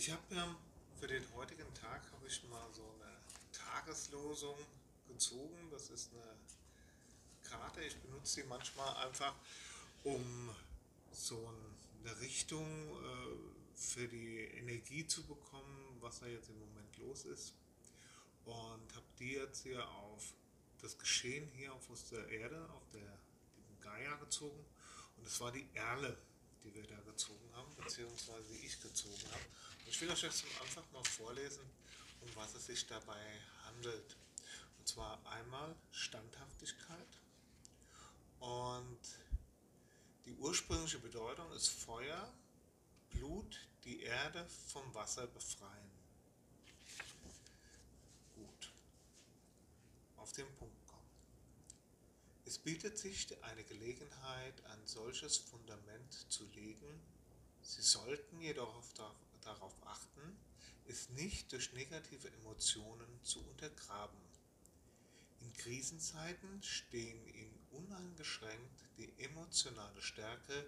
Ich habe mir für den heutigen Tag habe ich mal so eine Tageslosung gezogen. Das ist eine Karte. Ich benutze sie manchmal einfach, um so eine Richtung äh, für die Energie zu bekommen, was da jetzt im Moment los ist. Und habe die jetzt hier auf das Geschehen hier auf der Erde, auf der Gaia gezogen. Und es war die Erle, die wir da gezogen haben, beziehungsweise die ich gezogen habe. Ich will euch jetzt einfach mal vorlesen, um was es sich dabei handelt. Und zwar einmal Standhaftigkeit und die ursprüngliche Bedeutung ist Feuer, Blut, die Erde vom Wasser befreien. Gut, auf den Punkt kommen. Es bietet sich eine Gelegenheit, ein solches Fundament zu legen. Sie sollten jedoch darauf achten, es nicht durch negative Emotionen zu untergraben. In Krisenzeiten stehen ihnen uneingeschränkt die emotionale Stärke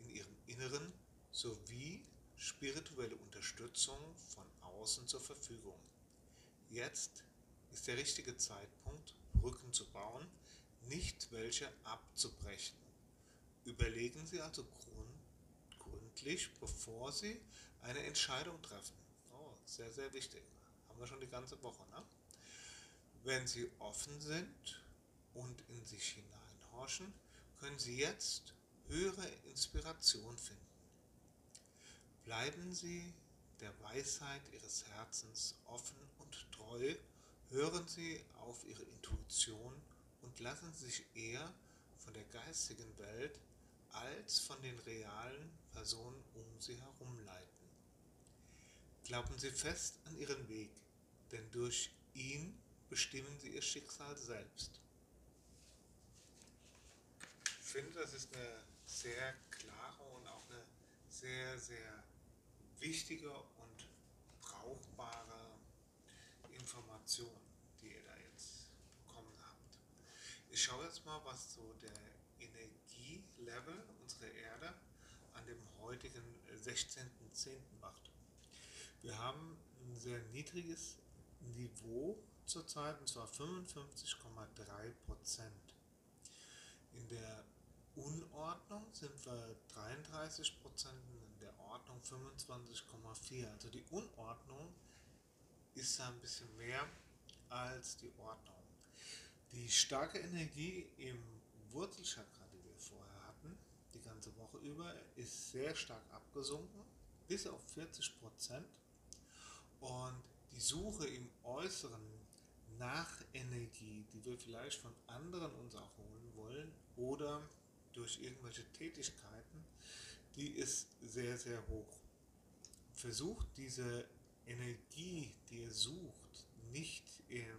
in ihrem Inneren sowie spirituelle Unterstützung von außen zur Verfügung. Jetzt ist der richtige Zeitpunkt, Brücken zu bauen, nicht welche abzubrechen. Überlegen Sie also grund, gründlich, bevor Sie eine Entscheidung treffen. Oh, sehr, sehr wichtig. Haben wir schon die ganze Woche. Ne? Wenn Sie offen sind und in sich hineinhorchen, können Sie jetzt höhere Inspiration finden. Bleiben Sie der Weisheit Ihres Herzens offen und treu, hören Sie auf Ihre Intuition und lassen sich eher von der geistigen Welt als von den realen Personen um sie herum leiten. Glauben Sie fest an Ihren Weg, denn durch ihn bestimmen Sie Ihr Schicksal selbst. Ich finde, das ist eine sehr klare und auch eine sehr, sehr wichtige und brauchbare Information, die ihr da jetzt bekommen habt. Ich schaue jetzt mal, was so der Energielevel unserer Erde an dem heutigen 16.10. macht. Wir haben ein sehr niedriges Niveau zurzeit, und zwar 55,3 Prozent. In der Unordnung sind wir 33 Prozent, in der Ordnung 25,4. Also die Unordnung ist ein bisschen mehr als die Ordnung. Die starke Energie im Wurzelchakra, die wir vorher hatten, die ganze Woche über, ist sehr stark abgesunken, bis auf 40 Prozent. Und die Suche im Äußeren nach Energie, die wir vielleicht von anderen uns auch holen wollen oder durch irgendwelche Tätigkeiten, die ist sehr, sehr hoch. Versucht diese Energie, die ihr sucht, nicht im,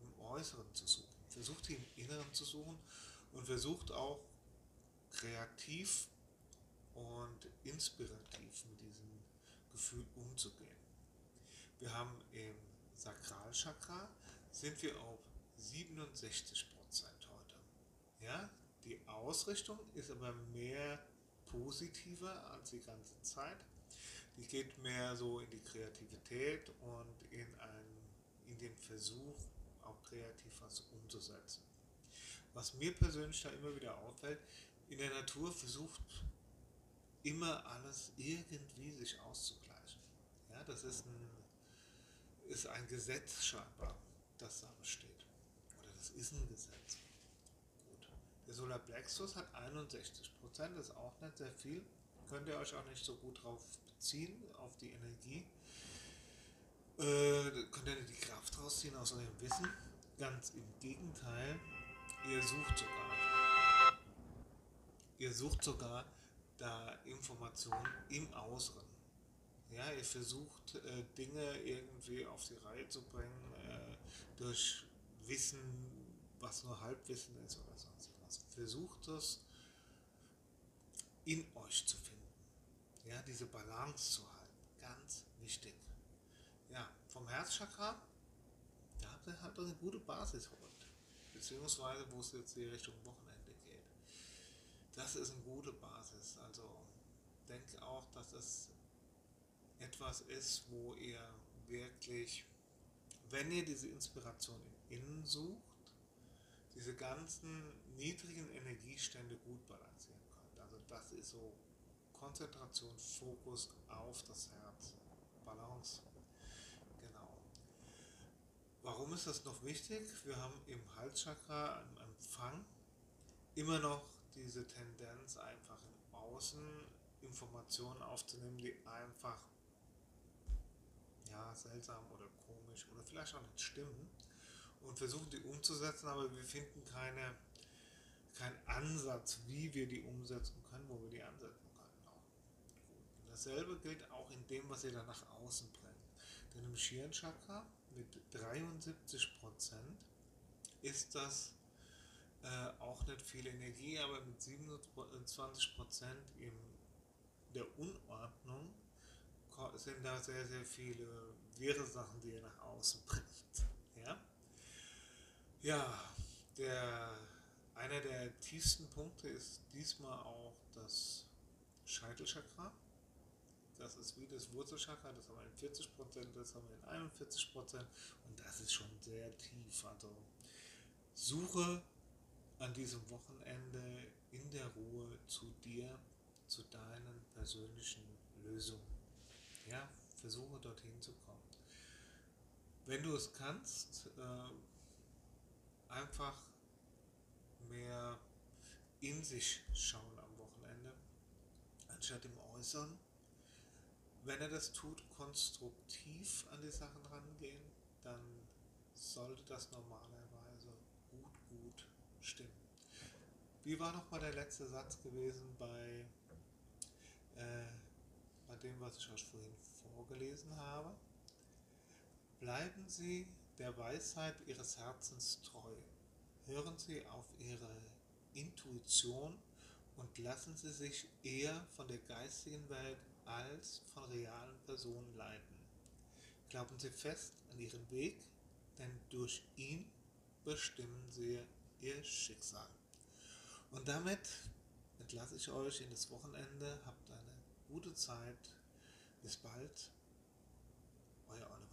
im Äußeren zu suchen. Versucht sie im Inneren zu suchen und versucht auch kreativ und inspirativ mit diesem Gefühl umzugehen. Wir haben im Sakralchakra sind wir auf 67 Prozent heute. Ja, die Ausrichtung ist aber mehr positiver als die ganze Zeit. Die geht mehr so in die Kreativität und in, ein, in den Versuch, auch kreativ was umzusetzen. Was mir persönlich da immer wieder auffällt, in der Natur versucht immer alles irgendwie sich auszugleichen. Ja, das ist ein, ist ein Gesetz scheinbar, das da besteht. Oder das ist ein Gesetz. Der Solarplexus hat 61 Prozent, ist auch nicht sehr viel. Könnt ihr euch auch nicht so gut drauf beziehen, auf die Energie. Äh, könnt ihr die Kraft rausziehen aus eurem Wissen. Ganz im Gegenteil, ihr sucht sogar, ihr sucht sogar da Informationen im Außeren. Ja, ihr versucht äh, Dinge irgendwie auf die Reihe zu bringen äh, durch Wissen, was nur Halbwissen ist oder sonst versucht es in euch zu finden. Ja, diese Balance zu halten. Ganz wichtig. Ja, vom Herzchakra, da habt ihr halt eine gute Basis heute. Beziehungsweise, wo es jetzt hier Richtung Wochenende geht. Das ist eine gute Basis. Also denke auch, dass es etwas ist, wo ihr wirklich, wenn ihr diese Inspiration im Innen sucht, diese ganzen niedrigen Energiestände gut balancieren könnt. Also das ist so Konzentration, Fokus auf das Herz, Balance. Genau. Warum ist das noch wichtig? Wir haben im Halschakra, im Empfang, immer noch diese Tendenz, einfach im Außen Informationen aufzunehmen, die einfach ja, seltsam oder komisch oder vielleicht auch nicht stimmen und versuchen die umzusetzen, aber wir finden keine, keinen Ansatz, wie wir die umsetzen können, wo wir die ansetzen können. Auch. Dasselbe gilt auch in dem, was ihr dann nach außen bringt. Denn im Shiren Chakra mit 73% ist das äh, auch nicht viel Energie, aber mit 27 in der Unordnung sind da sehr, sehr viele wirre Sachen, die ihr nach außen bringt. Ja, ja der, einer der tiefsten Punkte ist diesmal auch das Scheitelchakra. Das ist wie das Wurzelchakra, das haben wir in 40% das haben wir in 41% und das ist schon sehr tief. Also suche an diesem Wochenende in der Ruhe zu dir, zu deinen persönlichen Lösungen. Ja, versuche dorthin zu kommen. Wenn du es kannst, äh, einfach mehr in sich schauen am Wochenende, anstatt im Äußeren. Wenn er das tut, konstruktiv an die Sachen rangehen, dann sollte das normalerweise gut, gut stimmen. Wie war nochmal der letzte Satz gewesen bei, was ich euch vorhin vorgelesen habe? Bleiben Sie der Weisheit Ihres Herzens treu. Hören Sie auf Ihre Intuition und lassen Sie sich eher von der geistigen Welt als von realen Personen leiten. Glauben Sie fest an Ihren Weg, denn durch ihn bestimmen Sie Ihr Schicksal. Und damit entlasse ich euch in das Wochenende. Habt eine gute Zeit. Bis bald. Euer Oliver.